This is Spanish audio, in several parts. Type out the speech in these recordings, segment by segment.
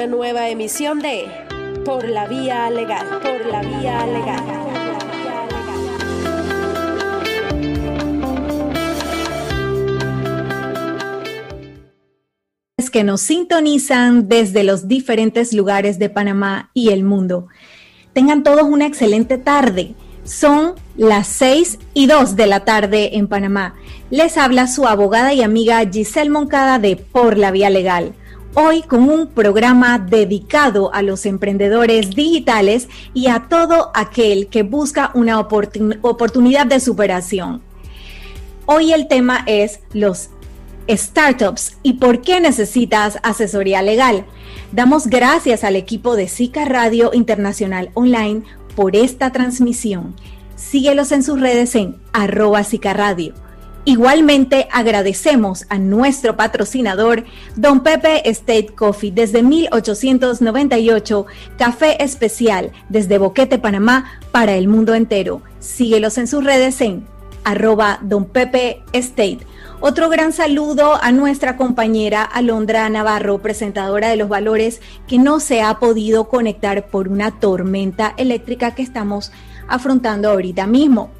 una nueva emisión de Por la Vía Legal, por la Vía Legal. que nos sintonizan desde los diferentes lugares de Panamá y el mundo. Tengan todos una excelente tarde. Son las 6 y 2 de la tarde en Panamá. Les habla su abogada y amiga Giselle Moncada de Por la Vía Legal hoy con un programa dedicado a los emprendedores digitales y a todo aquel que busca una oportunidad de superación. Hoy el tema es los startups y por qué necesitas asesoría legal. Damos gracias al equipo de SICA Radio Internacional Online por esta transmisión. Síguelos en sus redes en arroba Radio. Igualmente agradecemos a nuestro patrocinador, Don Pepe State Coffee, desde 1898, café especial desde Boquete, Panamá, para el mundo entero. Síguelos en sus redes en arroba Don Pepe. Otro gran saludo a nuestra compañera Alondra Navarro, presentadora de los valores, que no se ha podido conectar por una tormenta eléctrica que estamos afrontando ahorita mismo.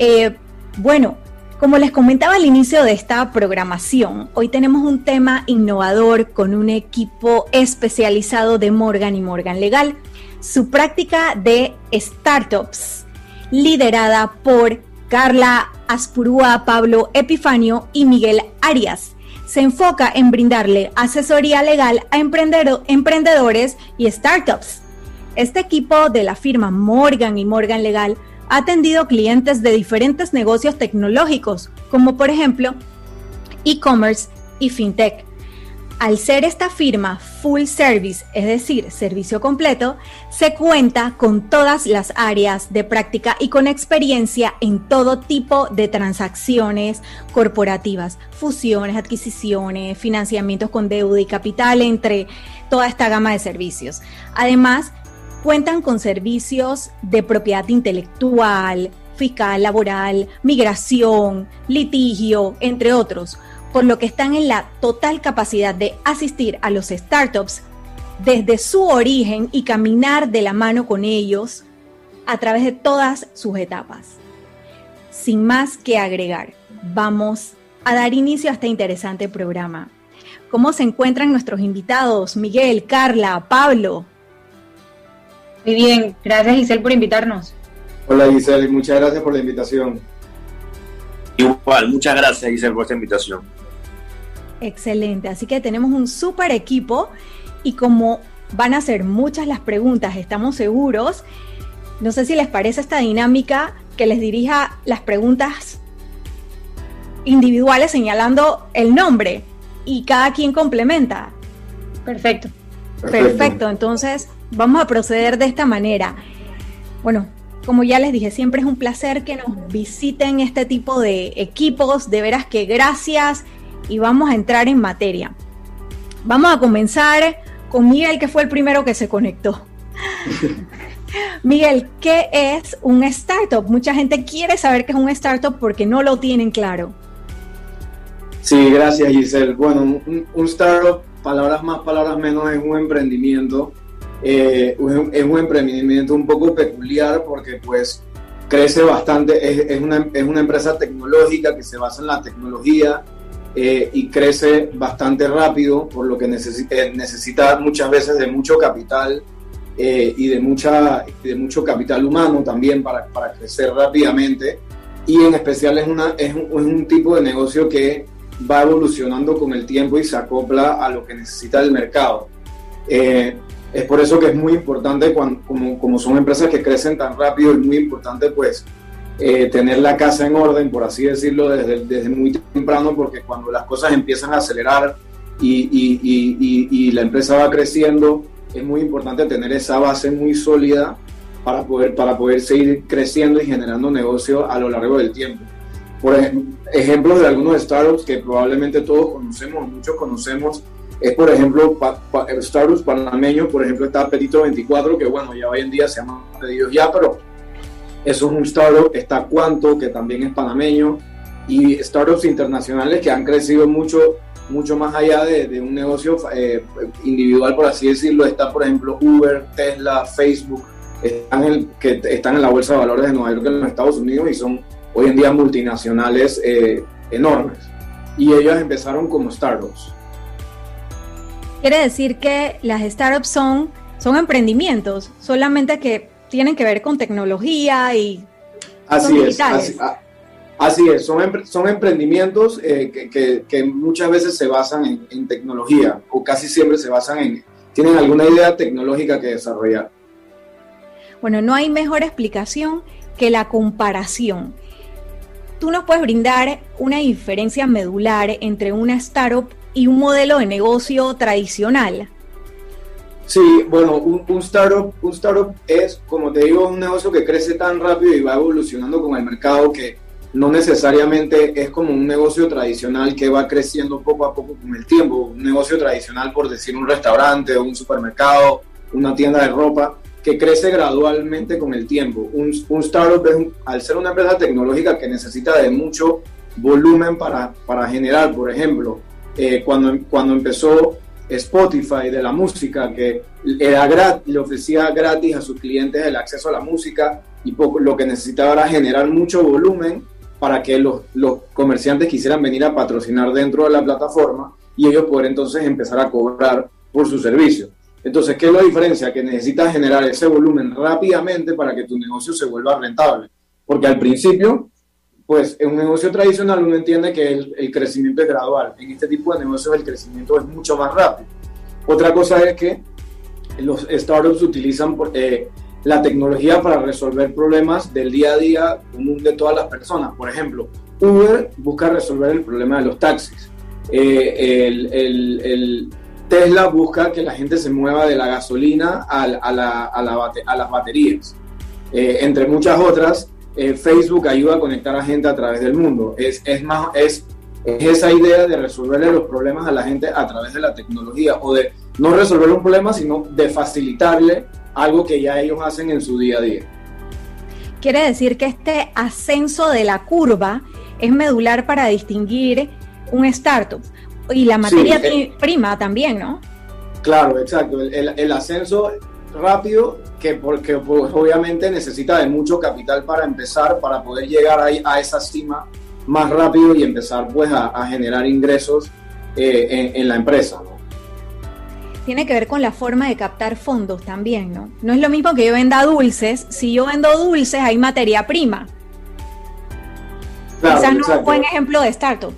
Eh, bueno, como les comentaba al inicio de esta programación, hoy tenemos un tema innovador con un equipo especializado de Morgan y Morgan Legal, su práctica de startups, liderada por Carla Aspurúa, Pablo Epifanio y Miguel Arias. Se enfoca en brindarle asesoría legal a emprendedores y startups. Este equipo de la firma Morgan y Morgan Legal ha atendido clientes de diferentes negocios tecnológicos, como por ejemplo e-commerce y fintech. Al ser esta firma full service, es decir, servicio completo, se cuenta con todas las áreas de práctica y con experiencia en todo tipo de transacciones corporativas, fusiones, adquisiciones, financiamientos con deuda y capital, entre toda esta gama de servicios. Además, Cuentan con servicios de propiedad intelectual, fiscal, laboral, migración, litigio, entre otros, por lo que están en la total capacidad de asistir a los startups desde su origen y caminar de la mano con ellos a través de todas sus etapas. Sin más que agregar, vamos a dar inicio a este interesante programa. ¿Cómo se encuentran nuestros invitados? Miguel, Carla, Pablo. Muy bien, gracias Giselle por invitarnos. Hola Giselle, muchas gracias por la invitación. Igual, muchas gracias Giselle por esta invitación. Excelente, así que tenemos un súper equipo y como van a ser muchas las preguntas, estamos seguros, no sé si les parece esta dinámica que les dirija las preguntas individuales señalando el nombre y cada quien complementa. Perfecto. Perfecto, entonces vamos a proceder de esta manera. Bueno, como ya les dije, siempre es un placer que nos visiten este tipo de equipos, de veras que gracias y vamos a entrar en materia. Vamos a comenzar con Miguel, que fue el primero que se conectó. Miguel, ¿qué es un startup? Mucha gente quiere saber qué es un startup porque no lo tienen claro. Sí, gracias Giselle. Bueno, un, un startup, palabras más, palabras menos, es un emprendimiento eh, es un emprendimiento un poco peculiar porque pues crece bastante, es, una, es una empresa tecnológica que se basa en la tecnología eh, y crece bastante rápido, por lo que necesita, eh, necesita muchas veces de mucho capital y de, mucha, de mucho capital humano también para, para crecer rápidamente. Y en especial es, una, es, un, es un tipo de negocio que va evolucionando con el tiempo y se acopla a lo que necesita el mercado. Eh, es por eso que es muy importante, cuando, como, como son empresas que crecen tan rápido, es muy importante pues eh, tener la casa en orden, por así decirlo, desde, desde muy temprano, porque cuando las cosas empiezan a acelerar y, y, y, y, la empresa va creciendo, es muy importante tener esa base muy sólida para poder, para poder seguir creciendo y generando negocio a lo largo del tiempo. Por ejemplo, ejemplos de algunos startups que probablemente todos conocemos, muchos conocemos, es por ejemplo el Startups panameño, por ejemplo está Petito 24, que bueno, ya hoy en día se llama Pedidos Ya, pero eso es un startup, está Cuanto, que también es panameño, y startups internacionales que han crecido mucho mucho más allá de, un negocio eh, individual, por así decirlo. Está, por ejemplo, Uber, Tesla, Facebook, están en, que están en la bolsa de valores de Nueva York en los Estados Unidos y son hoy en día multinacionales eh, enormes. Y ellos empezaron como startups. Quiere decir que las startups son, son emprendimientos, solamente que tienen que ver con tecnología y... Así es, así, es, son, son emprendimientos eh, que, que, muchas veces se basan en, en, tecnología o casi siempre se basan en, tienen alguna idea tecnológica que desarrollar. Bueno, no hay mejor explicación que la comparación. ¿Tú nos puedes brindar una diferencia medular entre una startup y un modelo de negocio tradicional? Sí, bueno, un, startup, un startup es, como te digo, un negocio que crece tan rápido y va evolucionando con el mercado que no necesariamente es como un negocio tradicional que va creciendo poco a poco con el tiempo. Un negocio tradicional, por decir un restaurante un supermercado, una tienda de ropa, que crece gradualmente con el tiempo. Un, startup es, al ser una empresa tecnológica que necesita de mucho volumen para, para generar, por ejemplo, eh, cuando, cuando empezó Spotify de la música, que era gratis, le ofrecía gratis a sus clientes el acceso a la música y poco, lo que necesitaba era generar mucho volumen para que los, los comerciantes quisieran venir a patrocinar dentro de la plataforma y ellos poder entonces empezar a cobrar por su servicio. Entonces, ¿qué es la diferencia? Que necesitas generar ese volumen rápidamente para que tu negocio se vuelva rentable. Porque al principio, pues en un negocio tradicional uno entiende que el, crecimiento es gradual. En este tipo de negocios el crecimiento es mucho más rápido. Otra cosa es que los startups utilizan eh, la tecnología para resolver problemas del día a día común de todas las personas. Por ejemplo, Uber busca resolver el problema de los taxis. Eh, el, Tesla busca que la gente se mueva de la gasolina a, las baterías. Eh, entre muchas otras, eh, Facebook ayuda a conectar a gente a través del mundo. Es, más, es, esa idea de resolverle los problemas a la gente a través de la tecnología o de no resolver un problema, sino de facilitarle algo que ya ellos hacen en su día a día. Quiere decir que este ascenso de la curva es medular para distinguir un startup. Y la materia prima también, ¿no? Claro, exacto. El, ascenso rápido que porque pues, obviamente necesita de mucho capital para empezar, para poder llegar ahí a esa cima más rápido y empezar pues a, generar ingresos eh, en, la empresa, ¿no? Tiene que ver con la forma de captar fondos también, ¿no? No es lo mismo que yo venda dulces, si yo vendo dulces hay materia prima. Claro, Quizás no es un buen ejemplo de startup.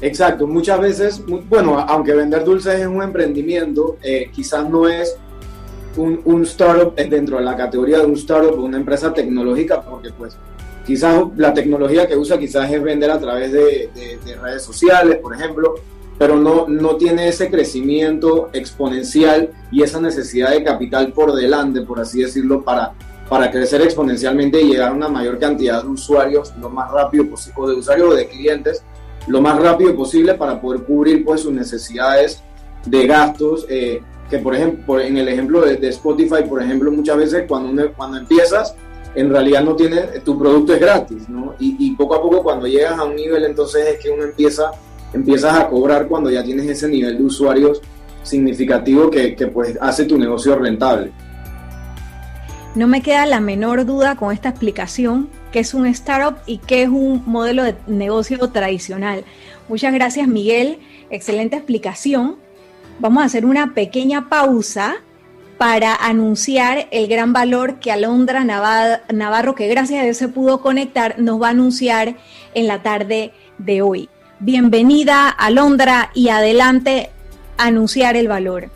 Exacto, muchas veces, bueno, aunque vender dulces es un emprendimiento, eh, quizás no es un, un, startup dentro de la categoría de un startup una empresa tecnológica, porque pues quizás la tecnología que usa quizás es vender a través de, redes sociales, por ejemplo, pero no, no tiene ese crecimiento exponencial y esa necesidad de capital por delante, por así decirlo, para, para crecer exponencialmente y llegar a una mayor cantidad de usuarios lo más rápido posible, o de usuarios o de clientes lo más rápido posible para poder cubrir pues sus necesidades de gastos eh, que por ejemplo en el ejemplo de, Spotify por ejemplo muchas veces cuando cuando empiezas en realidad no tiene tu producto es gratis ¿no? y, poco a poco cuando llegas a un nivel entonces es que uno empieza empiezas a cobrar cuando ya tienes ese nivel de usuarios significativo que, que pues hace tu negocio rentable no me queda la menor duda con esta explicación qué es un startup y qué es un modelo de negocio tradicional. Muchas gracias Miguel, excelente explicación. Vamos a hacer una pequeña pausa para anunciar el gran valor que Alondra Navarro, que gracias a Dios se pudo conectar, nos va a anunciar en la tarde de hoy. Bienvenida Alondra y adelante anunciar el valor.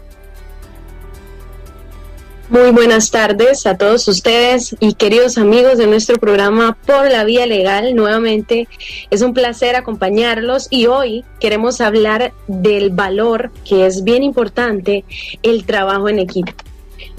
Muy buenas tardes a todos ustedes y queridos amigos de nuestro programa Por la Vía Legal. Nuevamente es un placer acompañarlos y hoy queremos hablar del valor que es bien importante, el trabajo en equipo.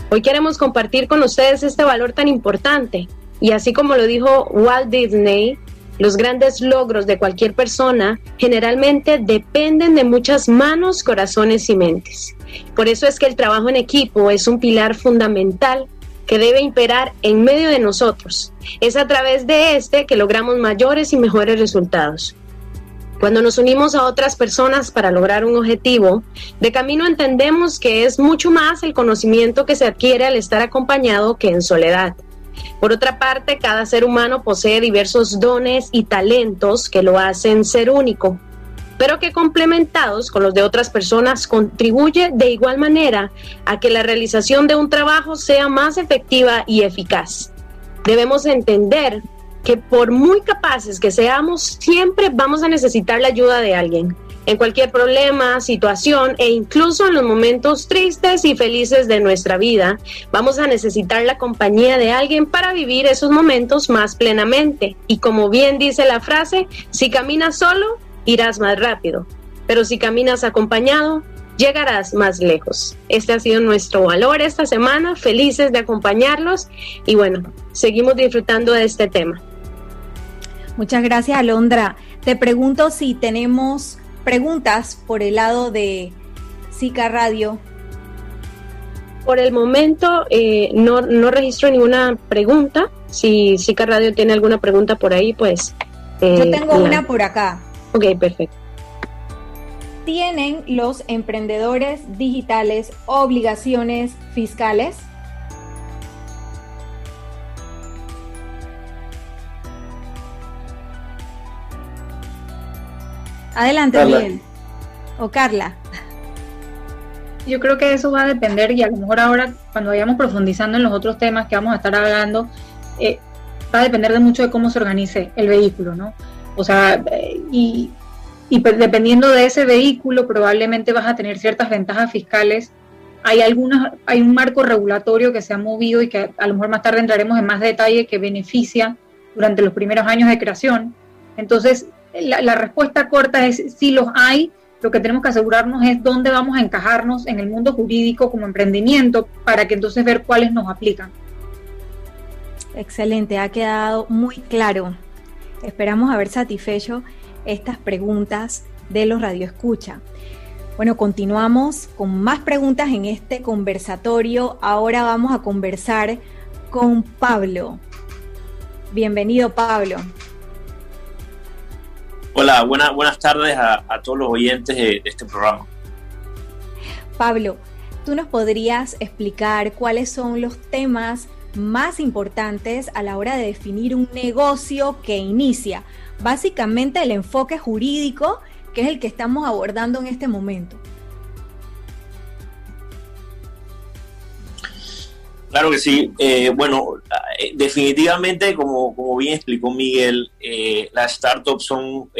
Hoy queremos compartir con ustedes este valor tan importante y así como lo dijo Walt Disney, los grandes logros de cualquier persona generalmente dependen de muchas manos, corazones y mentes. Por eso es que el trabajo en equipo es un pilar fundamental que debe imperar en medio de nosotros. Es a través de este que logramos mayores y mejores resultados. Cuando nos unimos a otras personas para lograr un objetivo, de camino entendemos que es mucho más el conocimiento que se adquiere al estar acompañado que en soledad. Por otra parte, cada ser humano posee diversos dones y talentos que lo hacen ser único, pero que complementados con los de otras personas contribuye de igual manera a que la realización de un trabajo sea más efectiva y eficaz. Debemos entender que por muy capaces que seamos, siempre vamos a necesitar la ayuda de alguien. En cualquier problema, situación e incluso en los momentos tristes y felices de nuestra vida, vamos a necesitar la compañía de alguien para vivir esos momentos más plenamente. Y como bien dice la frase, si caminas solo, irás más rápido, pero si caminas acompañado, llegarás más lejos. Este ha sido nuestro valor esta semana, felices de acompañarlos y bueno, seguimos disfrutando de este tema. Muchas gracias, Alondra. Te pregunto si tenemos preguntas por el lado de Zika Radio. Por el momento eh, no, no, registro ninguna pregunta. Si Zika Radio tiene alguna pregunta por ahí, pues... Eh, Yo tengo una por acá. Ok, perfecto. ¿Tienen los emprendedores digitales obligaciones fiscales? Adelante, Miguel. O Carla. Yo creo que eso va a depender y a lo mejor ahora cuando vayamos profundizando en los otros temas que vamos a estar hablando, eh, va a depender de mucho de cómo se organice el vehículo, ¿no? O sea, y, y dependiendo de ese vehículo probablemente vas a tener ciertas ventajas fiscales. Hay algunas, hay un marco regulatorio que se ha movido y que a lo mejor más tarde entraremos en más detalle que beneficia durante los primeros años de creación. Entonces, la, respuesta corta es si los hay, lo que tenemos que asegurarnos es dónde vamos a encajarnos en el mundo jurídico como emprendimiento para que entonces ver cuáles nos aplican. Excelente, ha quedado muy claro. Esperamos haber satisfecho estas preguntas de los radioescucha. Bueno, continuamos con más preguntas en este conversatorio. Ahora vamos a conversar con Pablo. Bienvenido, Pablo. Hola, buenas tardes a, todos los oyentes de, este programa. Pablo, ¿tú nos podrías explicar cuáles son los temas más importantes a la hora de definir un negocio que inicia? Básicamente el enfoque jurídico, que es el que estamos abordando en este momento. Claro que sí. Eh, bueno, eh, definitivamente, como, como bien explicó Miguel, eh, las startups son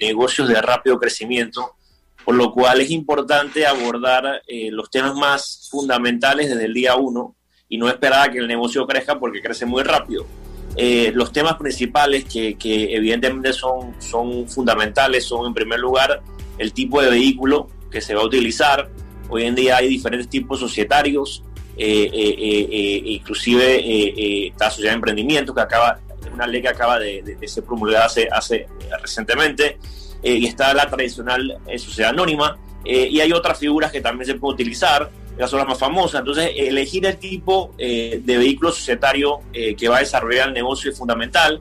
negocios de rápido crecimiento, por lo cual es importante abordar los temas más fundamentales desde el día uno y no esperar a que el negocio crezca porque crece muy rápido. los temas principales que, que, evidentemente son, son fundamentales son, en primer lugar, el tipo de vehículo que se va a utilizar. Hoy en día hay diferentes tipos societarios, eh, eh, eh, inclusive la sociedad de emprendimiento que acaba, es una ley que acaba de, ser promulgada hace, hace recientemente, y está la tradicional sociedad anónima, y hay otras figuras que también se pueden utilizar, las más famosas, entonces elegir el tipo de vehículo societario que va a desarrollar el negocio es fundamental,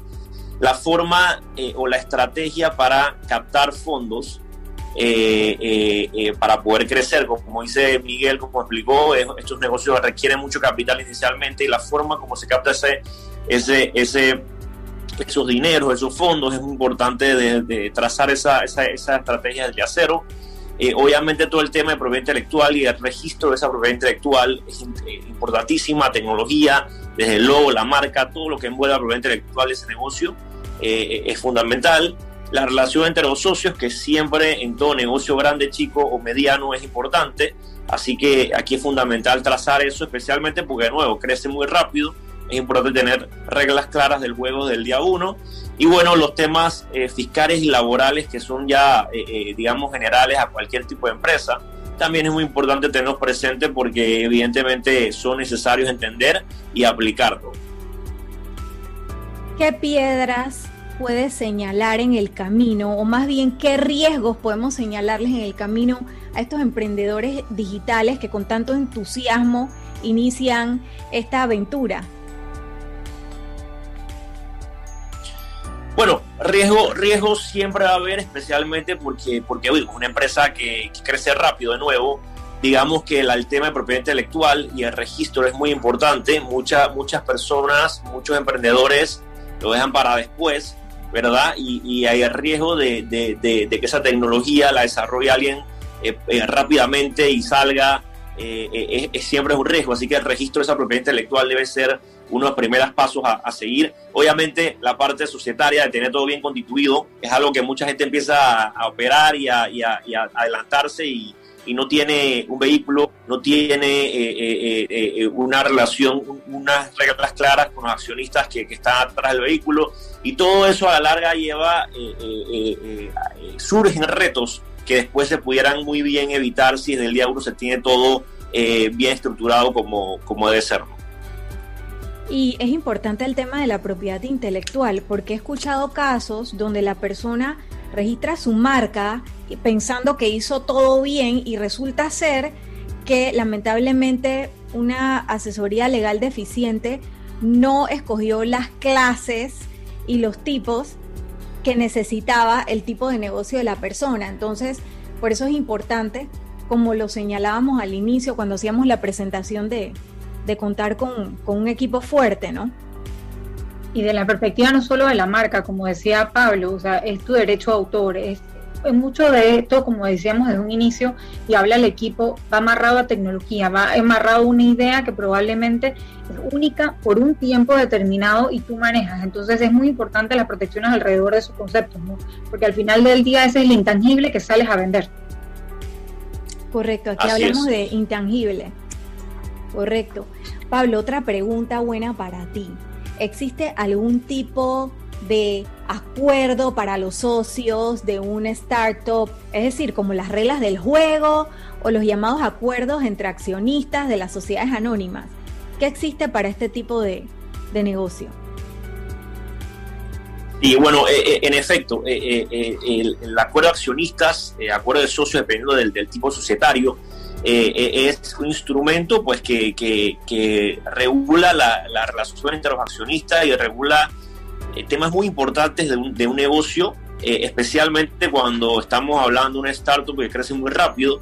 la forma o la estrategia para captar fondos eh, eh, eh, para poder crecer. Como dice Miguel, como explicó, estos negocios requieren mucho capital inicialmente y la forma como se capta ese, ese, ese, esos dineros, esos fondos, es muy importante de, trazar esa, esa, esa, estrategia desde cero. obviamente todo el tema de propiedad intelectual y el registro de esa propiedad intelectual es importantísima, tecnología, desde el logo, la marca, todo lo que envuelve la propiedad intelectual de ese negocio es fundamental la relación entre los socios, que siempre en todo negocio grande, chico o mediano es importante. Así que aquí es fundamental trazar eso, especialmente porque de nuevo crece muy rápido. Es importante tener reglas claras del juego del día uno. Y bueno, los temas eh, fiscales y laborales que son ya, eh, eh, digamos, generales a cualquier tipo de empresa, también es muy importante tenerlos presentes porque evidentemente son necesarios entender y aplicarlo. ¿Qué piedras puede señalar en el camino, o más bien qué riesgos podemos señalarles en el camino a estos emprendedores digitales que con tanto entusiasmo inician esta aventura? Bueno, Riesgo, riesgo siempre va a haber, especialmente porque, porque una empresa que, crece rápido de nuevo, digamos que el, tema de propiedad intelectual y el registro es muy importante. Muchas muchas personas, muchos emprendedores lo dejan para después, ¿verdad? Y, hay el riesgo de, que esa tecnología la desarrolle alguien eh, eh, rápidamente y salga, eh, es, siempre un riesgo. Así que el registro de esa propiedad intelectual debe ser uno de los primeros pasos a, seguir. Obviamente, la parte societaria de tener todo bien constituido es algo que mucha gente empieza a, operar y a, adelantarse y, no tiene un vehículo, no tiene eh, eh, eh, una relación, unas reglas claras con los accionistas que, están atrás del vehículo y todo eso a la larga lleva, surgen retos que después se pudieran muy bien evitar si desde el día uno se tiene todo bien estructurado como, como debe ser. Y es importante el tema de la propiedad intelectual, porque he escuchado casos donde la persona registra su marca pensando que hizo todo bien y resulta ser que lamentablemente una asesoría legal deficiente no escogió las clases y los tipos que necesitaba el tipo de negocio de la persona. Entonces, por eso es importante, como lo señalábamos al inicio cuando hacíamos la presentación de, de contar con, un equipo fuerte, ¿no? Y de la perspectiva no solo de la marca, como decía Pablo, o sea, es tu derecho a autor, es, mucho de esto, como decíamos desde un inicio, y habla el equipo, va amarrado a tecnología, va amarrado a una idea que probablemente es única por un tiempo determinado y tú manejas. Entonces es muy importante las protecciones alrededor de esos conceptos, ¿no? Porque al final del día ese es el intangible que sales a vender. Correcto, aquí hablamos de intangible. Correcto. Pablo, otra pregunta buena para ti. ¿Existe algún tipo de acuerdo para los socios de una startup? Es decir, como las reglas del juego o los llamados acuerdos entre accionistas de las sociedades anónimas. ¿Qué existe para este tipo de, negocio? Y bueno, eh, eh, en efecto, eh, el, acuerdo de accionistas, acuerdo de socios dependiendo del, tipo societario, es un instrumento pues que, que, regula la, la, relación entre los accionistas y regula temas muy importantes de un, de un negocio, especialmente cuando estamos hablando de una startup que crece muy rápido.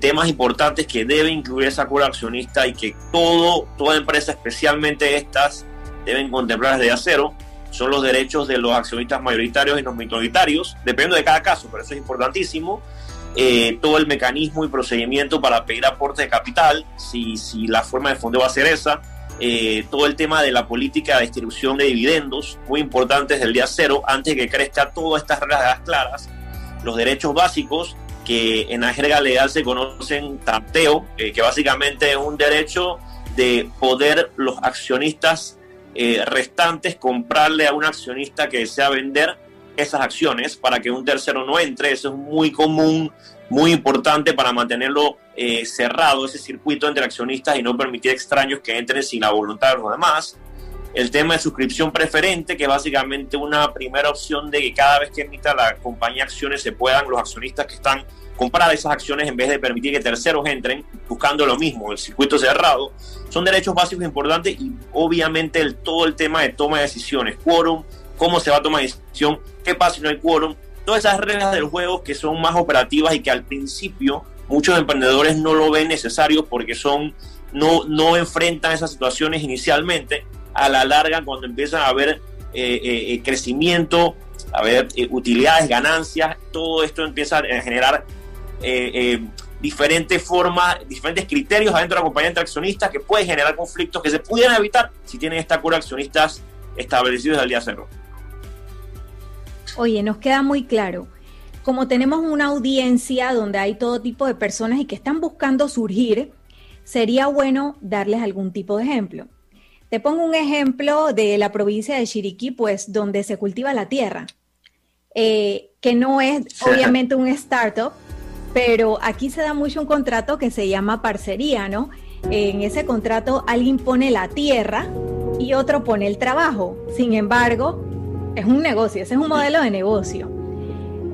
temas importantes que debe incluir esa acuerdo accionista y que todo, toda empresa, especialmente estas, deben contemplar desde acero son los derechos de los accionistas mayoritarios y los minoritarios, dependiendo de cada caso, pero eso es importantísimo. Eh, todo el mecanismo y procedimiento para pedir aporte de capital, si, si la forma de fondo va a ser esa, eh, todo el tema de la política de distribución de dividendos, muy importante desde el día cero, antes de que crezca todas estas reglas claras, los derechos básicos que en la jerga legal se conocen tanteo, eh, que básicamente es un derecho de poder los accionistas restantes comprarle a un accionista que desea vender esas acciones para que un tercero no entre. Eso es muy común, muy importante para mantenerlo eh, cerrado, ese circuito entre accionistas y no permitir extraños que entren sin la voluntad de los demás. El tema de suscripción preferente, que es básicamente una primera opción de que cada vez que emita la compañía acciones se puedan los accionistas que están comprar esas acciones en vez de permitir que terceros entren buscando lo mismo, el circuito cerrado, son derechos básicos importantes y obviamente el, todo el tema de toma de decisiones, quórum, cómo se va a tomar decisión, qué pasa si no hay quórum, todas esas reglas del juego que son más operativas y que al principio muchos emprendedores no lo ven necesario porque son no, no enfrentan esas situaciones inicialmente, a la larga cuando empiezan a haber eh, eh, eh, crecimiento, a ver utilidades, ganancias, todo esto empieza a generar diferentes formas, diferentes criterios adentro de la compañía entre accionistas que pueden generar conflictos que se pudieran evitar si tienen esta cura accionistas establecidos al día cero. Oye, nos queda muy claro. Como tenemos una audiencia donde hay todo tipo de personas y que están buscando surgir, sería bueno darles algún tipo de ejemplo. Te pongo un ejemplo de la provincia de Chiriquí, pues donde se cultiva la tierra, eh, que no es obviamente un startup, pero aquí se da mucho un contrato que se llama parcería, ¿no? En ese contrato alguien pone la tierra y otro pone el trabajo. Sin embargo, es un negocio, ese es un modelo de negocio.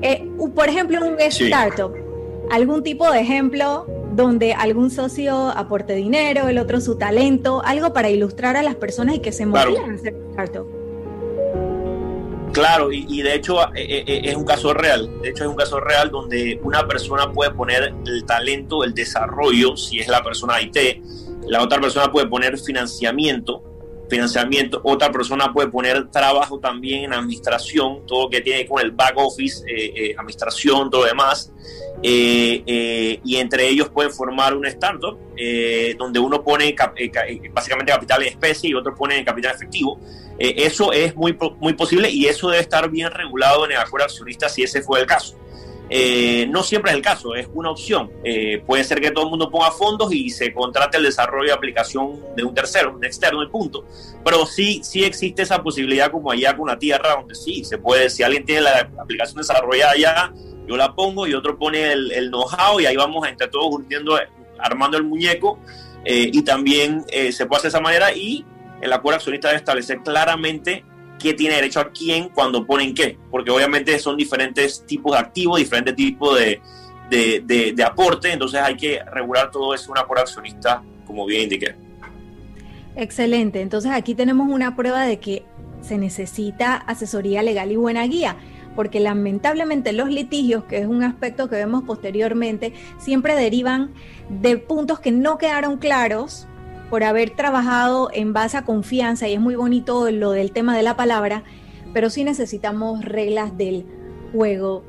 Eh, por ejemplo, un startup, algún tipo de ejemplo donde algún socio aporte dinero, el otro su talento, algo para ilustrar a las personas y que se motiven a hacer startup. Claro, y, de hecho eh, eh, es un caso real. De hecho es un caso real donde una persona puede poner el talento, el desarrollo, si es la persona IT, la otra persona puede poner financiamiento, financiamiento, otra persona puede poner trabajo también en administración, todo lo que tiene con el back office, administración, todo lo demás. y entre ellos pueden formar una startup donde uno pone básicamente capital en especie y otro pone capital efectivo eh, eso es muy, muy posible y eso debe estar bien regulado en el acuerdo accionista si ese fue el caso. Eh, no siempre es el caso, es una opción. Eh, puede ser que todo el mundo ponga fondos y se contrate el desarrollo de aplicación de un tercero, un externo, el punto. Pero sí, sí existe esa posibilidad como allá con una tierra donde sí, se puede, si alguien tiene la aplicación desarrollada ya, yo la pongo y otro pone el, el know-how y ahí vamos entre todos armando el muñeco y también se puede hacer de esa manera y el acuerdo accionista debe establecer claramente qué tiene derecho a quién cuando ponen qué, porque obviamente son diferentes tipos de activos, diferentes tipos de, de, aporte, entonces hay que regular todo eso en un acuerdo accionista, como bien indiqué. Excelente, entonces aquí tenemos una prueba de que se necesita asesoría legal y buena guía porque lamentablemente los litigios, que es un aspecto que vemos posteriormente, siempre derivan de puntos que no quedaron claros por haber trabajado en base a confianza y es muy bonito lo del tema de la palabra, pero sí necesitamos reglas del juego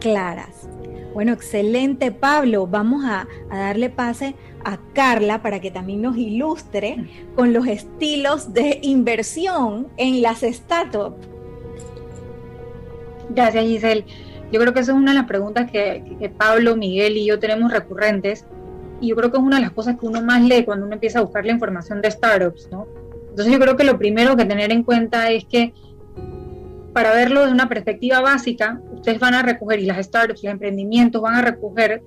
claras. Bueno, excelente Pablo. Vamos a, darle pase a Carla para que también nos ilustre con los estilos de inversión en las startups. Gracias Giselle. Yo creo que esa es una de las preguntas que, que Pablo, Miguel y yo tenemos recurrentes y yo creo que es una de las cosas que uno más lee cuando uno empieza a buscar la información de startups, ¿no? Entonces yo creo que lo primero que tener en cuenta es que para verlo de una perspectiva básica, ustedes van a recoger, y las startups, los emprendimientos van a recoger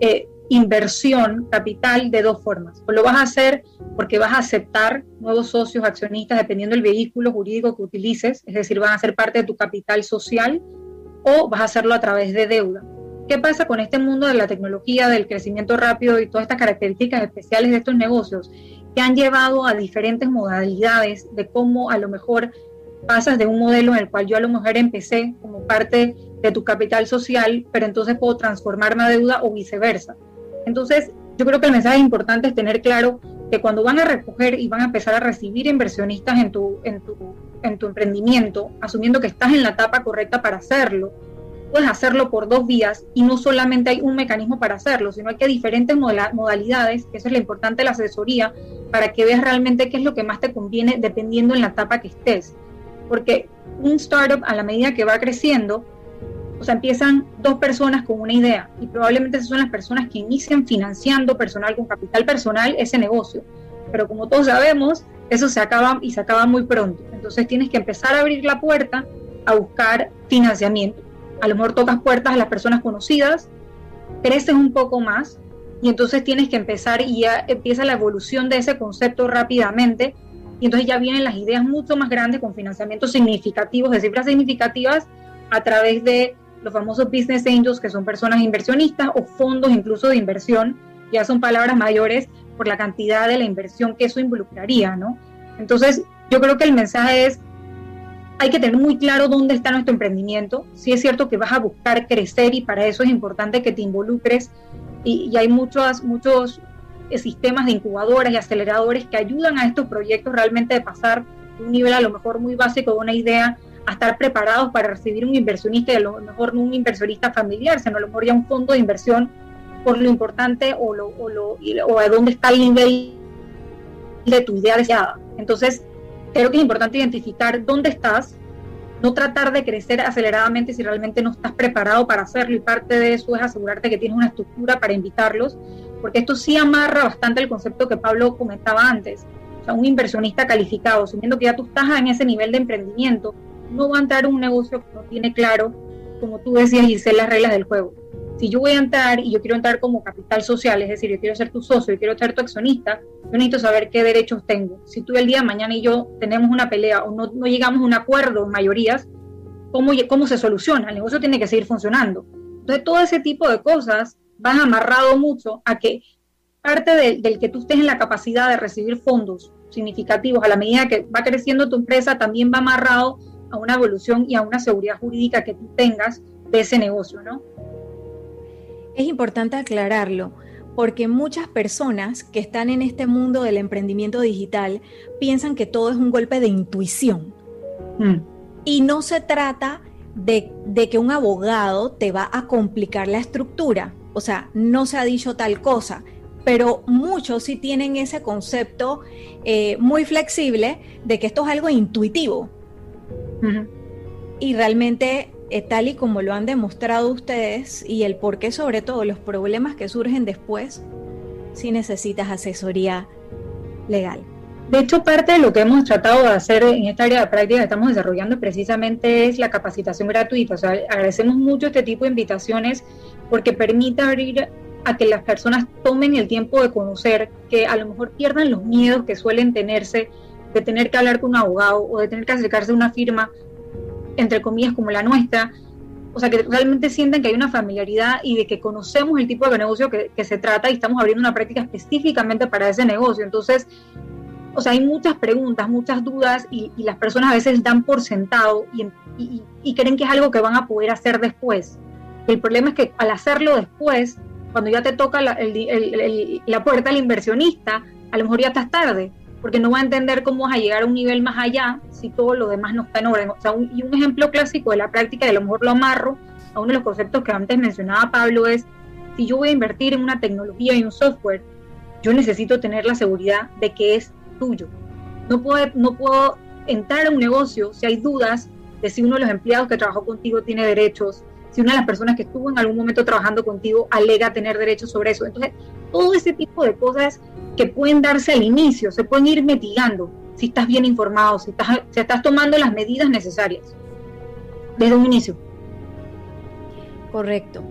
eh, inversión, capital de dos formas. O lo vas a hacer porque vas a aceptar nuevos socios, accionistas, dependiendo del vehículo jurídico que utilices, es decir, van a ser parte de tu capital social, o vas a hacerlo a través de deuda. ¿Qué pasa con este mundo de la tecnología, del crecimiento rápido y todas estas características especiales de estos negocios que han llevado a diferentes modalidades de cómo a lo mejor pasas de un modelo en el cual yo a lo mejor empecé como parte de tu capital social, pero entonces puedo transformarme a deuda o viceversa? Entonces, yo creo que el mensaje importante es tener claro que cuando van a recoger y van a empezar a recibir inversionistas en tu, en tu, en tu emprendimiento, asumiendo que estás en la etapa correcta para hacerlo, puedes hacerlo por dos vías y no solamente hay un mecanismo para hacerlo, sino hay que diferentes modalidades, que eso es lo importante de la asesoría, para que veas realmente qué es lo que más te conviene dependiendo en la etapa que estés. Porque un startup a la medida que va creciendo, o sea, empiezan dos personas con una idea y probablemente esas son las personas que inician financiando personal con capital personal ese negocio. Pero como todos sabemos, eso se acaba y se acaba muy pronto. Entonces tienes que empezar a abrir la puerta a buscar financiamiento a lo mejor tocas puertas a las personas conocidas, creces un poco más y entonces tienes que empezar y ya empieza la evolución de ese concepto rápidamente y entonces ya vienen las ideas mucho más grandes con financiamientos significativos, de cifras significativas a través de los famosos business angels, que son personas inversionistas o fondos incluso de inversión, ya son palabras mayores por la cantidad de la inversión que eso involucraría, ¿no? Entonces, yo creo que el mensaje es hay que tener muy claro dónde está nuestro emprendimiento. Sí es cierto que vas a buscar crecer y para eso es importante que te involucres y, hay muchos, muchos eh, sistemas de incubadoras y aceleradores que ayudan a estos proyectos realmente de pasar de un nivel a lo mejor muy básico de una idea a estar preparados para recibir un inversionista y a lo mejor no un inversionista familiar, sino a lo mejor ya un fondo de inversión por lo importante o, lo, o, lo, o a dónde está el nivel de tu idea deseada. Entonces, creo que es importante identificar dónde estás, no tratar de crecer aceleradamente si realmente no estás preparado para hacerlo y parte de eso es asegurarte que tienes una estructura para invitarlos, porque esto sí amarra bastante el concepto que Pablo comentaba antes. O sea, un inversionista calificado, asumiendo que ya tú estás en ese nivel de emprendimiento, no va a entrar un negocio que no tiene claro, como tú decías, y sé las reglas del juego si yo voy a entrar y yo quiero entrar como capital social, es decir, yo quiero ser tu socio, yo quiero ser tu accionista, yo necesito saber qué derechos tengo. Si tú el día de mañana y yo tenemos una pelea o no, no llegamos a un acuerdo en mayorías, ¿cómo, ¿cómo se soluciona? El negocio tiene que seguir funcionando. Entonces, todo ese tipo de cosas van amarrado mucho a que parte del que tú estés en la capacidad de recibir fondos significativos a la medida que va creciendo tu empresa, también va amarrado a una evolución y a una seguridad jurídica que tú tengas de ese negocio, ¿no? Es importante aclararlo porque muchas personas que están en este mundo del emprendimiento digital piensan que todo es un golpe de intuición. Mm. Y no se trata de, que un abogado te va a complicar la estructura. O sea, no se ha dicho tal cosa, pero muchos sí tienen ese concepto eh, muy flexible de que esto es algo intuitivo. Y realmente eh, tal y como lo han demostrado ustedes y el por qué sobre todo los problemas que surgen después, si necesitas asesoría legal. De hecho, parte de lo que hemos tratado de hacer en esta área de práctica que estamos desarrollando precisamente es la capacitación gratuita. O sea, agradecemos mucho este tipo de invitaciones porque permite abrir a que las personas tomen el tiempo de conocer, que a lo mejor pierdan los miedos que suelen tenerse de tener que hablar con un abogado o de tener que acercarse a una firma entre comillas, como la nuestra, o sea, que realmente sienten que hay una familiaridad y de que conocemos el tipo de negocio que, se trata y estamos abriendo una práctica específicamente para ese negocio. Entonces, o sea, hay muchas preguntas, muchas dudas y, las personas a veces dan por sentado y, creen que es algo que van a poder hacer después. El problema es que al hacerlo después, cuando ya te toca la, la puerta al inversionista, a lo mejor ya estás tarde porque no va a entender cómo vas a llegar a un nivel más allá si todo lo demás no está en orden. O sea, y un ejemplo clásico de la práctica, de lo mejor lo amarro a uno de los conceptos que antes mencionaba Pablo, es si yo voy a invertir en una tecnología y un software, yo necesito tener la seguridad de que es tuyo. No puedo, no puedo entrar a un negocio si hay dudas de si uno de los empleados que trabajó contigo tiene derechos, si una de las personas que estuvo en algún momento trabajando contigo alega tener derechos sobre eso. Entonces, todo ese tipo de cosas que pueden darse al inicio, se pueden ir mitigando si estás bien informado, si estás, si estás tomando las medidas necesarias desde un inicio. Correcto.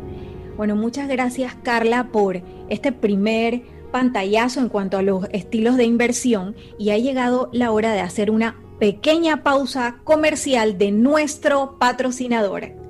Bueno, muchas gracias Carla por este primer pantallazo en cuanto a los estilos de inversión y ha llegado la hora de hacer una pequeña pausa comercial de nuestro patrocinador.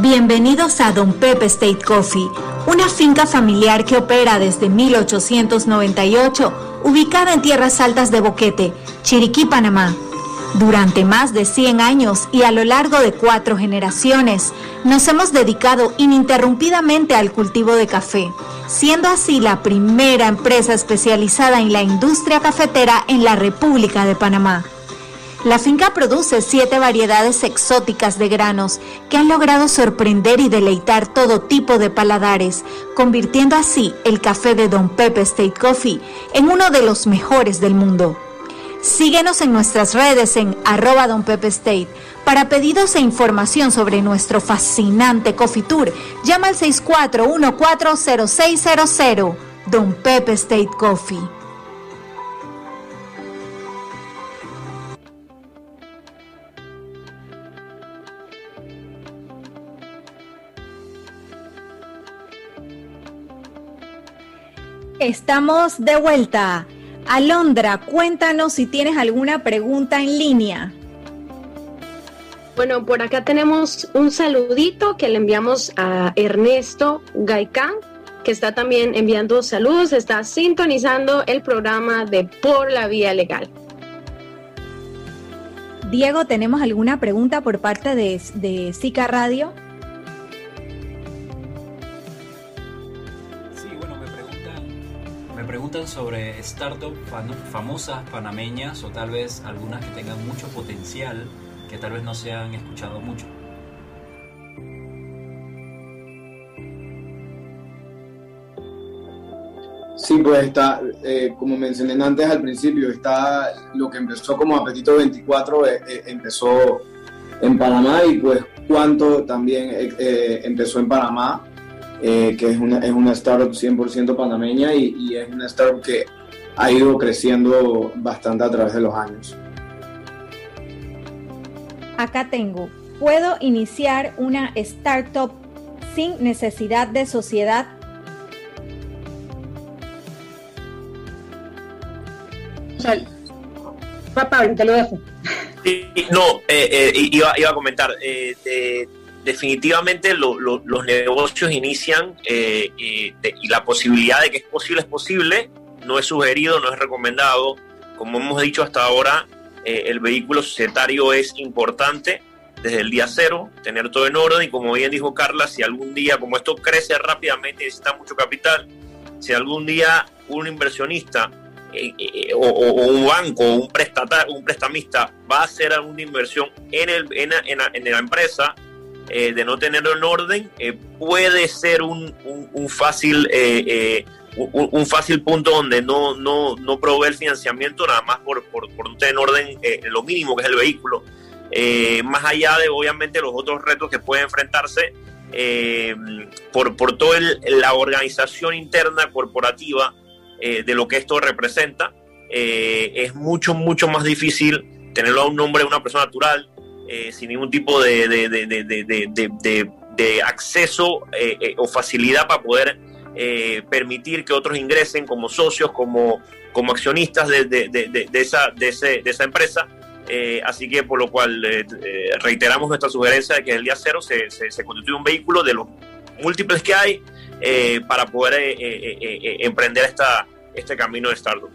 Bienvenidos a Don Pepe State Coffee, una finca familiar que opera desde 1898, ubicada en tierras altas de Boquete, Chiriquí, Panamá. Durante más de 100 años y a lo largo de cuatro generaciones, nos hemos dedicado ininterrumpidamente al cultivo de café, siendo así la primera empresa especializada en la industria cafetera en la República de Panamá. La finca produce siete variedades exóticas de granos que han logrado sorprender y deleitar todo tipo de paladares, convirtiendo así el café de Don Pepe State Coffee en uno de los mejores del mundo. Síguenos en nuestras redes en arroba Don Pepe State. Para pedidos e información sobre nuestro fascinante Coffee Tour, llama al 64140600. Don Pepe State Coffee. Estamos de vuelta. Alondra, cuéntanos si tienes alguna pregunta en línea. Bueno, por acá tenemos un saludito que le enviamos a Ernesto Gaicán, que está también enviando saludos, está sintonizando el programa de Por la Vía Legal. Diego, ¿tenemos alguna pregunta por parte de, de Zika Radio? Preguntan sobre startups famosas panameñas o tal vez algunas que tengan mucho potencial que tal vez no se han escuchado mucho. Sí, pues está, eh, como mencioné antes al principio, está lo que empezó como Apetito 24, eh, eh, empezó en Panamá y pues Cuánto también empezó en Panamá eh, que es una, es una startup 100% panameña y, es una startup que ha ido creciendo bastante a través de los años. Acá tengo, ¿puedo iniciar una startup sin necesidad de sociedad? Pablo, te lo dejo. no, eh, eh, iba, iba, a comentar, de, definitivamente los negocios inician eh, y la posibilidad de que es posible es posible, no es sugerido, no es recomendado. Como hemos dicho hasta ahora, el vehículo societario es importante desde el día cero, tener todo en orden y como bien dijo Carla, si algún día, como esto crece rápidamente y necesita mucho capital, si algún día un inversionista eh, eh, o, un banco o un, un prestamista va a hacer alguna inversión en, el, en, en, la empresa, eh, de no tenerlo en orden, puede ser un, un, fácil un, fácil punto donde no, no, no provee el financiamiento nada más por, por, por no tener en orden lo mínimo que es el vehículo. más allá de obviamente los otros retos que puede enfrentarse por, por toda la organización interna corporativa eh, de lo que esto representa, eh, es mucho, mucho más difícil tenerlo a un nombre de una persona natural, eh, sin ningún tipo de, de, acceso o facilidad para poder permitir que otros ingresen como socios, como, como accionistas de, esa, de, esa empresa. así que por lo cual reiteramos nuestra sugerencia de que el día cero se, se, se constituya un vehículo de los múltiples que hay eh, para poder eh, eh, emprender esta, este camino de Startup.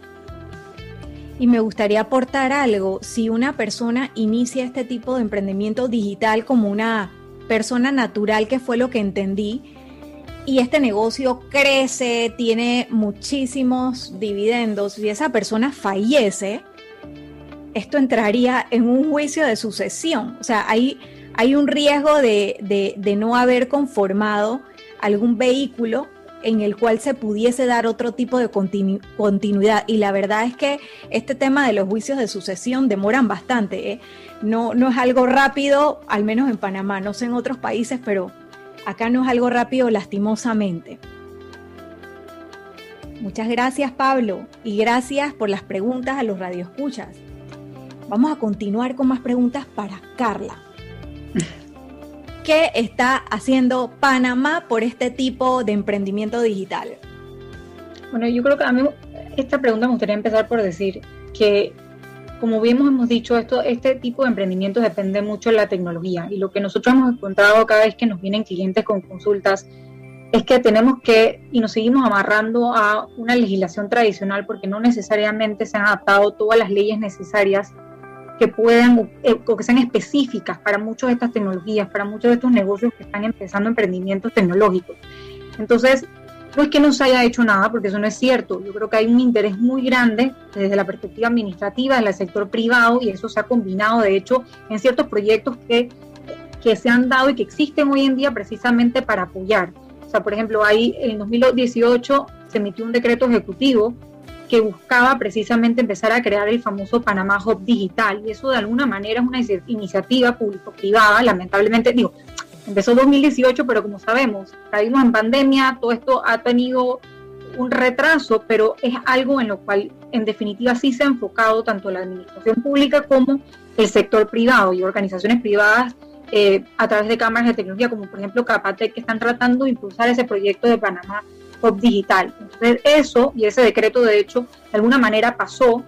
Y me gustaría aportar algo, si una persona inicia este tipo de emprendimiento digital como una persona natural, que fue lo que entendí, y este negocio crece, tiene muchísimos dividendos, y esa persona fallece, esto entraría en un juicio de sucesión. O sea, hay, hay un riesgo de, de, de no haber conformado algún vehículo en el cual se pudiese dar otro tipo de continuidad. Y la verdad es que este tema de los juicios de sucesión demoran bastante. ¿eh? No, no es algo rápido, al menos en Panamá, no sé en otros países, pero acá no es algo rápido lastimosamente. Muchas gracias Pablo y gracias por las preguntas a los radioescuchas. Vamos a continuar con más preguntas para Carla. ¿Qué está haciendo Panamá por este tipo de emprendimiento digital? Bueno, yo creo que a mí esta pregunta me gustaría empezar por decir que, como bien hemos dicho, esto, este tipo de emprendimientos depende mucho de la tecnología y lo que nosotros hemos encontrado cada vez que nos vienen clientes con consultas es que tenemos que, y nos seguimos amarrando a una legislación tradicional porque no necesariamente se han adaptado todas las leyes necesarias que puedan eh, o que sean específicas para muchas de estas tecnologías, para muchos de estos negocios que están empezando emprendimientos tecnológicos. Entonces, no es que no se haya hecho nada, porque eso no es cierto. Yo creo que hay un interés muy grande desde la perspectiva administrativa del sector privado y eso se ha combinado, de hecho, en ciertos proyectos que, que se han dado y que existen hoy en día precisamente para apoyar. O sea, por ejemplo, ahí en 2018 se emitió un decreto ejecutivo que buscaba precisamente empezar a crear el famoso Panamá Hub Digital. Y eso de alguna manera es una iniciativa público-privada, lamentablemente, digo, empezó 2018, pero como sabemos, caímos en pandemia, todo esto ha tenido un retraso, pero es algo en lo cual en definitiva sí se ha enfocado tanto la administración pública como el sector privado y organizaciones privadas eh, a través de cámaras de tecnología, como por ejemplo Capatec, que están tratando de impulsar ese proyecto de Panamá digital. Entonces eso y ese decreto de hecho de alguna manera pasó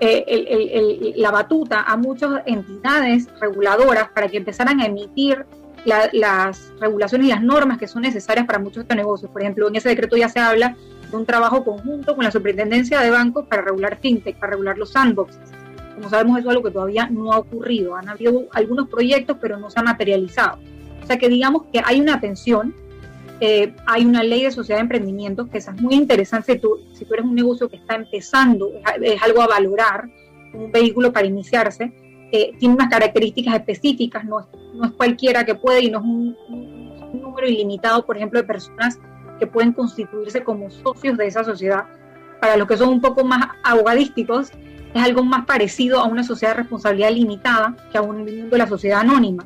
eh, la batuta a muchas entidades reguladoras para que empezaran a emitir las regulaciones y las normas que son necesarias para muchos de estos negocios. Por ejemplo, en ese decreto ya se habla de un trabajo conjunto con la superintendencia de bancos para regular fintech, para regular los sandboxes. Como sabemos, eso es algo que todavía no ha ocurrido. Han habido algunos proyectos, pero no se ha materializado. O sea que digamos que hay una atención eh, hay una ley de sociedad de emprendimiento que es muy interesante si tú, si tú eres un negocio que está empezando, es, algo a valorar, un vehículo para iniciarse, eh, tiene unas características específicas, no es, no es cualquiera que puede y no es un, un, número ilimitado, por ejemplo, de personas que pueden constituirse como socios de esa sociedad. Para los que son un poco más abogadísticos, es algo más parecido a una sociedad de responsabilidad limitada que a un mundo de la sociedad anónima.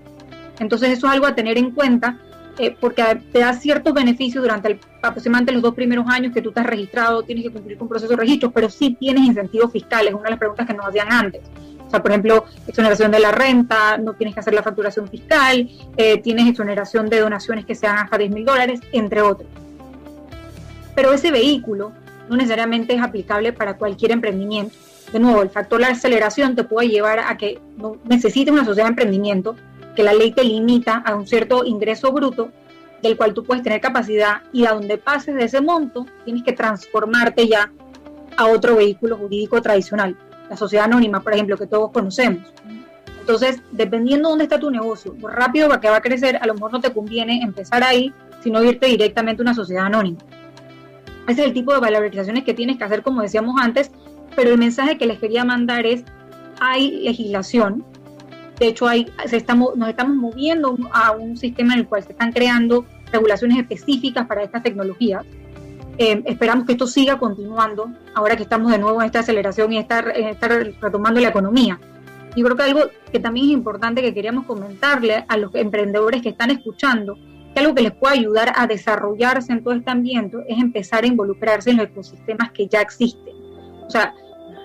Entonces eso es algo a tener en cuenta eh, porque te da ciertos beneficios durante el, aproximadamente los dos primeros años que tú estás registrado, tienes que cumplir con un proceso de registro, pero sí tienes incentivos fiscales, una de las preguntas que nos hacían antes. O sea, por ejemplo, exoneración de la renta, no tienes que hacer la facturación fiscal, eh, tienes exoneración de donaciones que sean hasta 10 mil dólares, entre otros. Pero ese vehículo no necesariamente es aplicable para cualquier emprendimiento. De nuevo, el factor de la aceleración te puede llevar a que no necesites una sociedad de emprendimiento, que la ley te limita a un cierto ingreso bruto del cual tú puedes tener capacidad y a donde pases de ese monto tienes que transformarte ya a otro vehículo jurídico tradicional, la sociedad anónima, por ejemplo, que todos conocemos. Entonces, dependiendo de dónde está tu negocio, lo rápido que va a crecer, a lo mejor no te conviene empezar ahí, sino irte directamente a una sociedad anónima. Ese es el tipo de valorizaciones que tienes que hacer, como decíamos antes, pero el mensaje que les quería mandar es, hay legislación, de hecho hay, se estamos, nos estamos moviendo a un sistema en el cual se están creando regulaciones específicas para estas tecnologías. Eh, esperamos que esto siga continuando ahora que estamos de nuevo en esta aceleración y estar, estar retomando la economía. Y creo que algo que también es importante que queríamos comentarle a los emprendedores que están escuchando, que algo que les puede ayudar a desarrollarse en todo este ambiente es empezar a involucrarse en los ecosistemas que ya existen. O sea,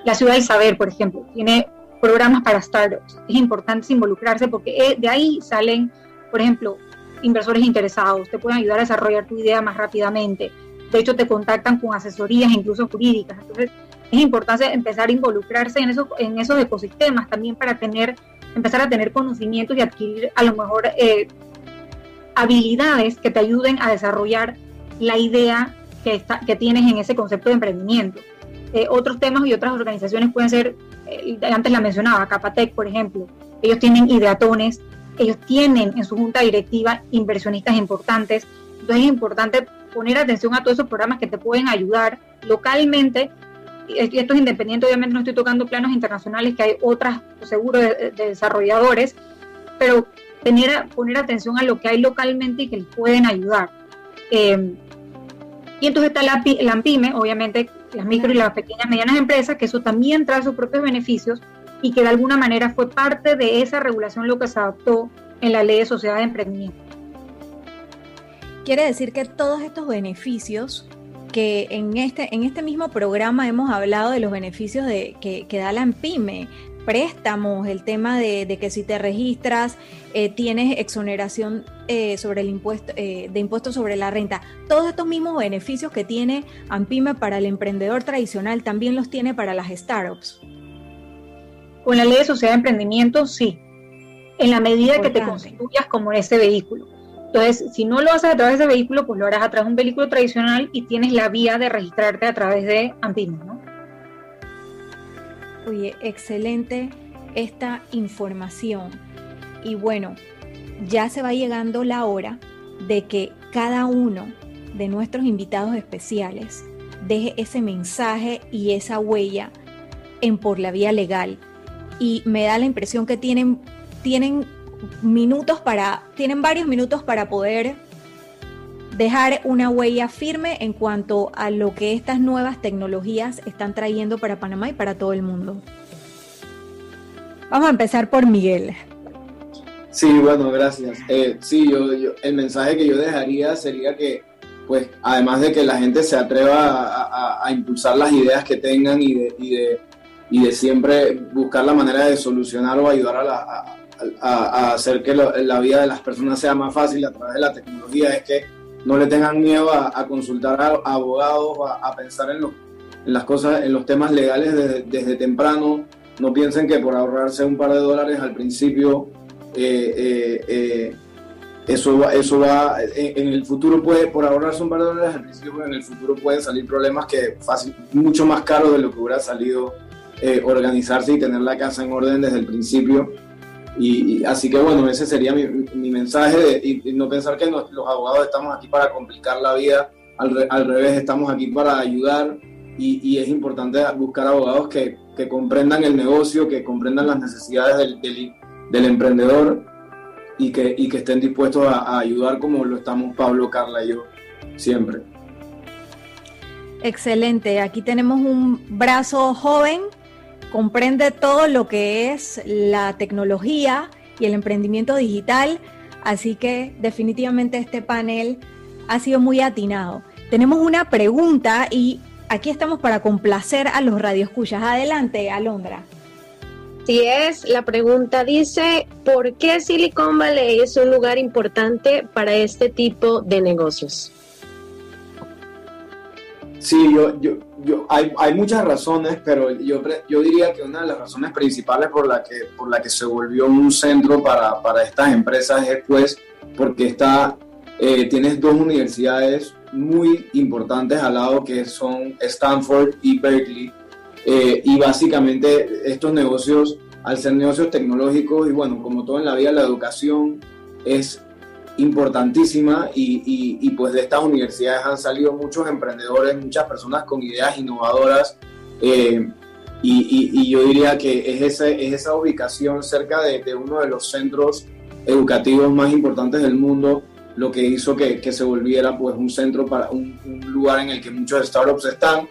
la ciudad del saber, por ejemplo, tiene programas para startups. Es importante involucrarse porque eh, de ahí salen, por ejemplo, inversores interesados, te pueden ayudar a desarrollar tu idea más rápidamente. De hecho, te contactan con asesorías, incluso jurídicas. Entonces, es importante empezar a involucrarse en esos, en esos ecosistemas también para tener, empezar a tener conocimientos y adquirir a lo mejor eh, habilidades que te ayuden a desarrollar la idea que, está, que tienes en ese concepto de emprendimiento. Eh, otros temas y otras organizaciones pueden ser, antes la mencionaba, Capatec, por ejemplo, ellos tienen ideatones, ellos tienen en su junta directiva inversionistas importantes, entonces es importante poner atención a todos esos programas que te pueden ayudar localmente esto es independiente, obviamente no estoy tocando planos internacionales, que hay otras, seguros de, desarrolladores, pero tener, poner atención a lo que hay localmente y que les pueden ayudar. Eh, y entonces está la, la AMPIME, obviamente las micro y las pequeñas medianas empresas, que eso también trae sus propios beneficios y que de alguna manera fue parte de esa regulación lo que se adoptó en la ley de sociedad de emprendimiento. Quiere decir que todos estos beneficios que en este, en este mismo programa hemos hablado de los beneficios de, que, da la PYME, préstamos, el tema de, que si te registras eh, tienes exoneración eh, sobre el impuesto eh, de impuestos sobre la renta. Todos estos mismos beneficios que tiene AMPIME para el emprendedor tradicional también los tiene para las startups. Con la ley de sociedad de emprendimiento, sí. En la medida que te constituyas como ese vehículo. Entonces, si no lo haces a través de vehículo, pues lo harás a través de un vehículo tradicional y tienes la vía de registrarte a través de Ampime, ¿no? Oye, excelente esta información. Y bueno, ya se va llegando la hora de que cada uno de nuestros invitados especiales deje ese mensaje y esa huella en por la vía legal. Y me da la impresión que tienen, tienen minutos para, tienen varios minutos para poder dejar una huella firme en cuanto a lo que estas nuevas tecnologías están trayendo para Panamá y para todo el mundo. Vamos a empezar por Miguel. Sí, bueno, gracias. Eh, sí, yo, el mensaje que yo dejaría sería que, pues, además de que la gente se atreva a, impulsar las ideas que tengan y de, y de, y de siempre buscar la manera de solucionar o ayudar a hacer que la vida de las personas sea más fácil a través de la tecnología es que no le tengan miedo a, consultar a, abogados, a, pensar en, en, las cosas, en los temas legales desde, temprano. No piensen que por ahorrarse un par de dólares al principio, eh, eh, eh, eso, va, eso va, en, el futuro puede, por ahorrarse un par de dólares al principio, en el futuro pueden salir problemas que fácil, mucho más caros de lo que hubiera salido organizarse y tener la casa en orden desde el principio. Y, así que bueno, ese sería mi, mi mensaje y, no pensar que los abogados estamos aquí para complicar la vida, al, al revés, estamos aquí para ayudar. Y, es importante buscar abogados que, que, comprendan el negocio, que comprendan las necesidades del, emprendedor y que, que estén dispuestos a, a ayudar como lo estamos Pablo, Carla y yo siempre. Excelente, aquí tenemos un brazo joven comprende todo lo que es la tecnología y el emprendimiento digital, así que definitivamente este panel ha sido muy atinado. Tenemos una pregunta y aquí estamos para complacer a los radioescuchas. Adelante, Alondra. Si es, la pregunta dice, ¿por qué Silicon Valley es un lugar importante para este tipo de negocios? Sí, yo, yo, yo hay, hay, muchas razones, pero yo, yo diría que una de las razones principales por la que, por la que se volvió un centro para, para estas empresas es pues porque está, eh, tienes dos universidades muy importantes al lado que son Stanford y Berkeley. Eh, y básicamente estos negocios, al ser negocios tecnológicos y bueno, como todo en la vida, la educación es importantísima y, y, pues de estas universidades han salido muchos emprendedores, muchas personas con ideas innovadoras eh, y, y, yo diría que es, ese, es esa ubicación cerca de, de, uno de los centros educativos más importantes del mundo lo que hizo que, que se volviera pues un centro para un, un, lugar en el que muchos startups están.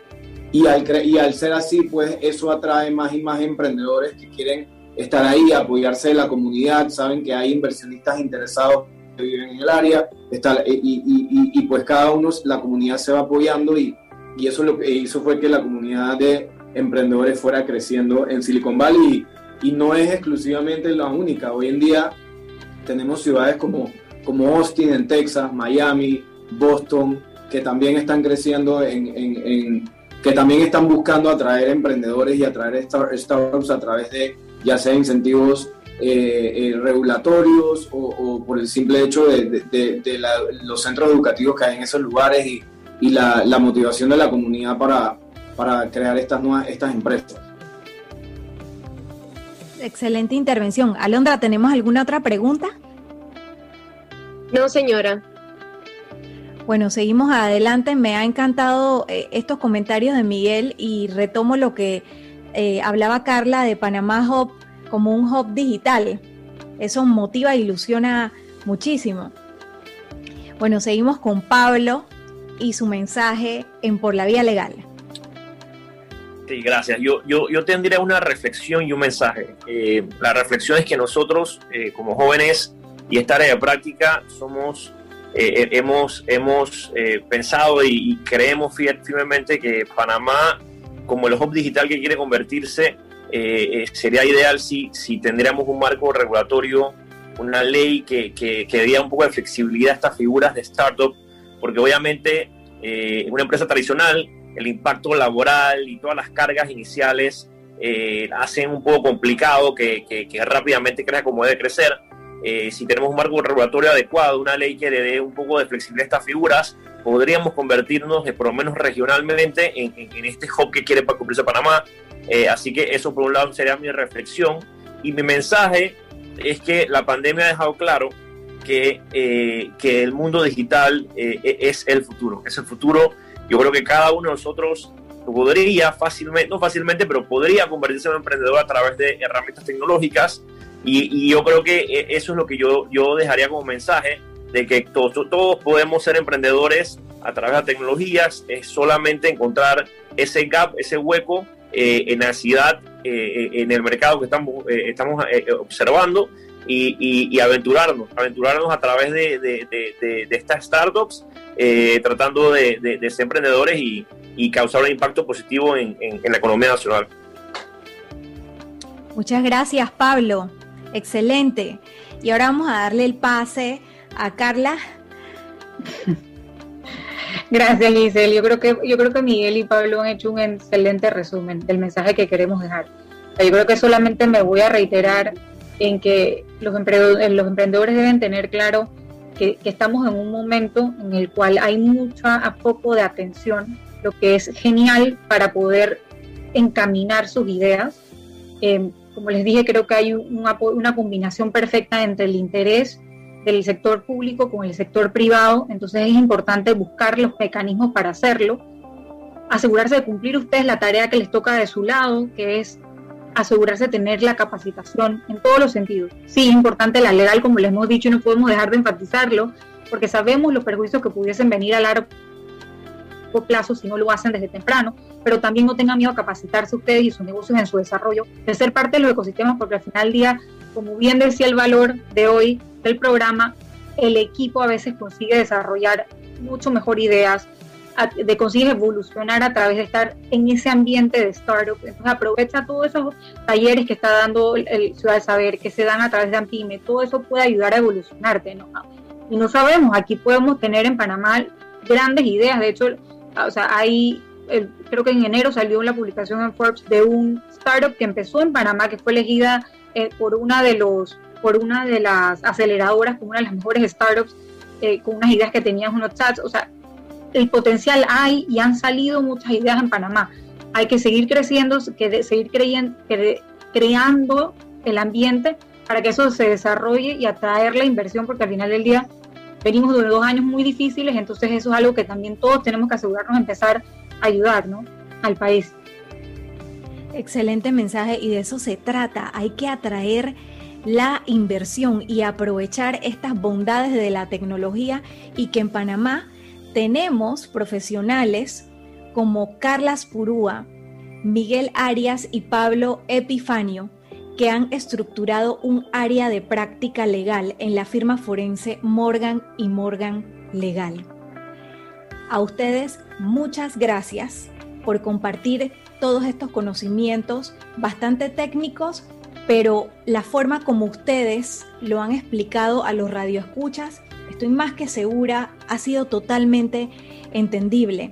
Y al, y al ser así pues eso atrae más y más emprendedores que quieren estar ahí, apoyarse de la comunidad, saben que hay inversionistas interesados viven en el área, está, y, y, pues cada uno, la comunidad se va apoyando y, y eso lo que hizo fue que la comunidad de emprendedores fuera creciendo en Silicon Valley y, no es exclusivamente la única. Hoy en día tenemos ciudades como, como Austin en Texas, Miami, Boston, que también están creciendo en, en, en que también están buscando atraer emprendedores y atraer startups a través de ya sea incentivos eh, eh, regulatorios o, por el simple hecho de, los centros educativos que hay en esos lugares y, la, motivación de la comunidad para, para crear estas, nuevas, estas empresas. Excelente intervención. Alondra, ¿tenemos alguna otra pregunta? No, señora. Bueno, seguimos adelante. Me ha encantado eh, estos comentarios de Miguel y retomo lo que hablaba Carla de Panamá Hub como un hub digital. Eso motiva e ilusiona muchísimo. Bueno, seguimos con Pablo y su mensaje en Por la Vía Legal. Sí, gracias. Yo, yo, yo tendría una reflexión y un mensaje. Eh, la reflexión es que nosotros, eh, como jóvenes y esta área de práctica, somos, eh, hemos, hemos pensado y, y creemos firmemente que Panamá, como el hub digital que quiere convertirse, eh, eh, sería ideal si, si tendríamos un marco regulatorio, una ley que, que, que diera un poco de flexibilidad a estas figuras de startup, porque obviamente eh, en una empresa tradicional el impacto laboral y todas las cargas iniciales hacen un poco complicado que, que, rápidamente crezca como debe crecer. si tenemos un marco regulatorio adecuado, una ley que le dé un poco de flexibilidad a estas figuras, podríamos convertirnos, por lo menos regionalmente, en, en, este hub que quiere cumplirse Panamá, eh, así que eso por un lado sería mi reflexión. Y mi mensaje es que la pandemia ha dejado claro que, eh, que el mundo digital eh, e-, es el futuro. Es el futuro. Yo creo que cada uno de nosotros podría fácilmente, no fácilmente, pero podría convertirse en un emprendedor a través de herramientas tecnológicas. Y, yo creo que eso es lo que yo, yo dejaría como mensaje, de que todos, todos podemos ser emprendedores a través de tecnologías. Es solamente encontrar ese gap, ese hueco eh, en la ciudad, eh, en el mercado que estamos, eh, estamos observando y, aventurarnos, aventurarnos a través de, de, estas startups, tratando de, ser emprendedores y, causar un impacto positivo en, la economía nacional. Muchas gracias, Pablo. Excelente. Y ahora vamos a darle el pase a Carla. Gracias, Giselle. Yo creo que yo creo que Miguel y Pablo han hecho un excelente resumen del mensaje que queremos dejar. Yo creo que solamente me voy a reiterar en que los emprendedores, los emprendedores deben tener claro que, estamos en un momento en el cual hay mucho foco de atención, lo que es genial para poder encaminar sus ideas. Eh, como les dije, creo que hay una, una combinación perfecta entre el interés del sector público con el sector privado, entonces es importante buscar los mecanismos para hacerlo, asegurarse de cumplir ustedes la tarea que les toca de su lado, que es asegurarse de tener la capacitación en todos los sentidos. Sí, es importante la legal, como les hemos dicho, y no podemos dejar de enfatizarlo, porque sabemos los perjuicios que pudiesen venir a largo plazo si no lo hacen desde temprano, pero también no tengan miedo a capacitarse ustedes y sus negocios en su desarrollo, de ser parte de los ecosistemas, porque al final del día, como bien decía el valor de hoy, del programa, el equipo a veces consigue desarrollar mucho mejor ideas, de consigue evolucionar a través de estar en ese ambiente de startup. Entonces aprovecha todos esos talleres que está dando el, Ciudad de Saber, que se dan a través de Ampime, todo eso puede ayudar a evolucionarte. ¿no? Y no sabemos, aquí podemos tener en Panamá grandes ideas. De hecho, o sea, hay, creo que en enero salió la publicación en Forbes de un startup que empezó en Panamá, que fue elegida eh, por una de los por una de las aceleradoras como una de las mejores startups eh, con unas ideas que tenían unos chats, o sea, el potencial hay y han salido muchas ideas en Panamá. Hay que seguir creciendo, que seguir creyendo, creando el ambiente para que eso se desarrolle y atraer la inversión, porque al final del día venimos de dos años muy difíciles, entonces eso es algo que también todos tenemos que asegurarnos de empezar a ayudar ¿no? al país. Excelente mensaje y de eso se trata. Hay que atraer la inversión y aprovechar estas bondades de la tecnología y que en Panamá tenemos profesionales como Carla Purúa, Miguel Arias y Pablo Epifanio que han estructurado un área de práctica legal en la firma forense Morgan y Morgan Legal. A ustedes muchas gracias por compartir todos estos conocimientos bastante técnicos, pero la forma como ustedes lo han explicado a los radioescuchas, estoy más que segura, ha sido totalmente entendible.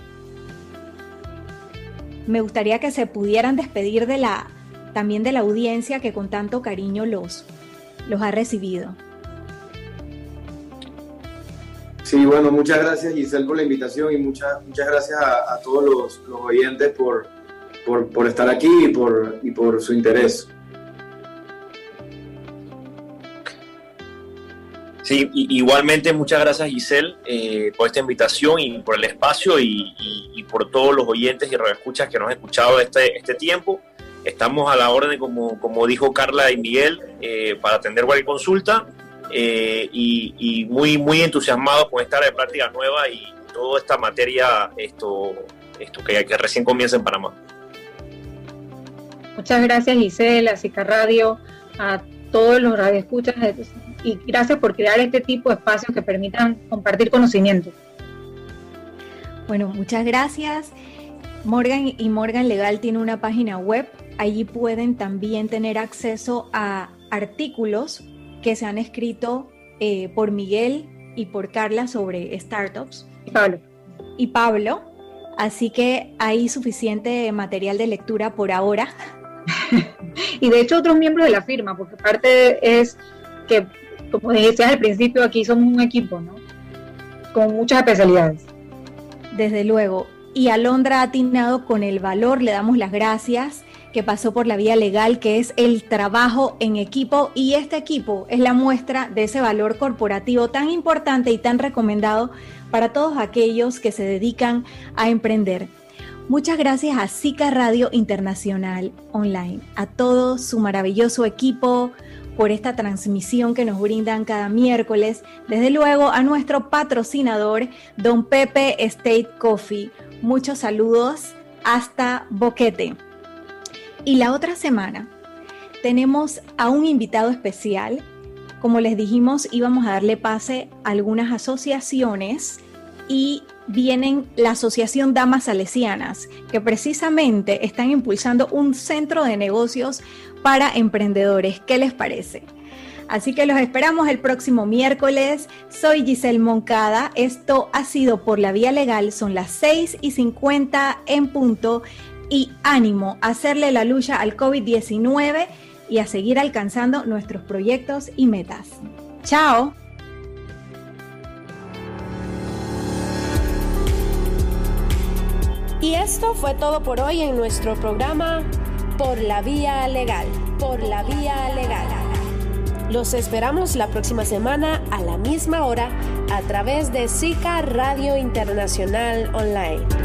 Me gustaría que se pudieran despedir de la también de la audiencia que con tanto cariño los, ha recibido. Sí, bueno, muchas gracias Giselle por la invitación y muchas, muchas gracias a, todos los, oyentes por, por, estar aquí y por su interés. Sí, igualmente muchas gracias Giselle eh, por esta invitación y por el espacio y, por todos los oyentes y radioescuchas que nos han escuchado este, este tiempo. Estamos a la orden, como, como dijo Carla y Miguel, eh, para atender cualquier consulta eh, y, muy, muy entusiasmados con esta área de práctica nueva y toda esta materia esto, esto que, recién comienza en Panamá. Muchas gracias Gisela, a Radio, a todos los radioescuchas y gracias por crear este tipo de espacios que permitan compartir conocimiento. Bueno, muchas gracias. Morgan y Morgan Legal tiene una página web Allí pueden también tener acceso a artículos que se han escrito eh, por Miguel y por Carla sobre startups. Y Pablo. Y Pablo. Así que hay suficiente material de lectura por ahora. y de hecho otros miembros de la firma, porque parte es que, como decías al principio, aquí somos un equipo, ¿no? Con muchas especialidades. Desde luego. Y Alondra ha atinado con el valor, le damos las gracias que pasó por la vía legal, que es el trabajo en equipo y este equipo es la muestra de ese valor corporativo tan importante y tan recomendado para todos aquellos que se dedican a emprender. Muchas gracias a SICA Radio Internacional Online, a todo su maravilloso equipo por esta transmisión que nos brindan cada miércoles. Desde luego a nuestro patrocinador, Don Pepe State Coffee. Muchos saludos hasta Boquete. Y la otra semana tenemos a un invitado especial. Como les dijimos, íbamos a darle pase a algunas asociaciones y vienen la Asociación Damas Salesianas, que precisamente están impulsando un centro de negocios para emprendedores. ¿Qué les parece? Así que los esperamos el próximo miércoles. Soy Giselle Moncada. Esto ha sido por la vía legal. Son las 6 y 50 en punto y ánimo a hacerle la lucha al COVID-19 y a seguir alcanzando nuestros proyectos y metas. Chao. Y esto fue todo por hoy en nuestro programa Por la Vía Legal. Por la Vía Legal. Los esperamos la próxima semana a la misma hora a través de SICA Radio Internacional Online.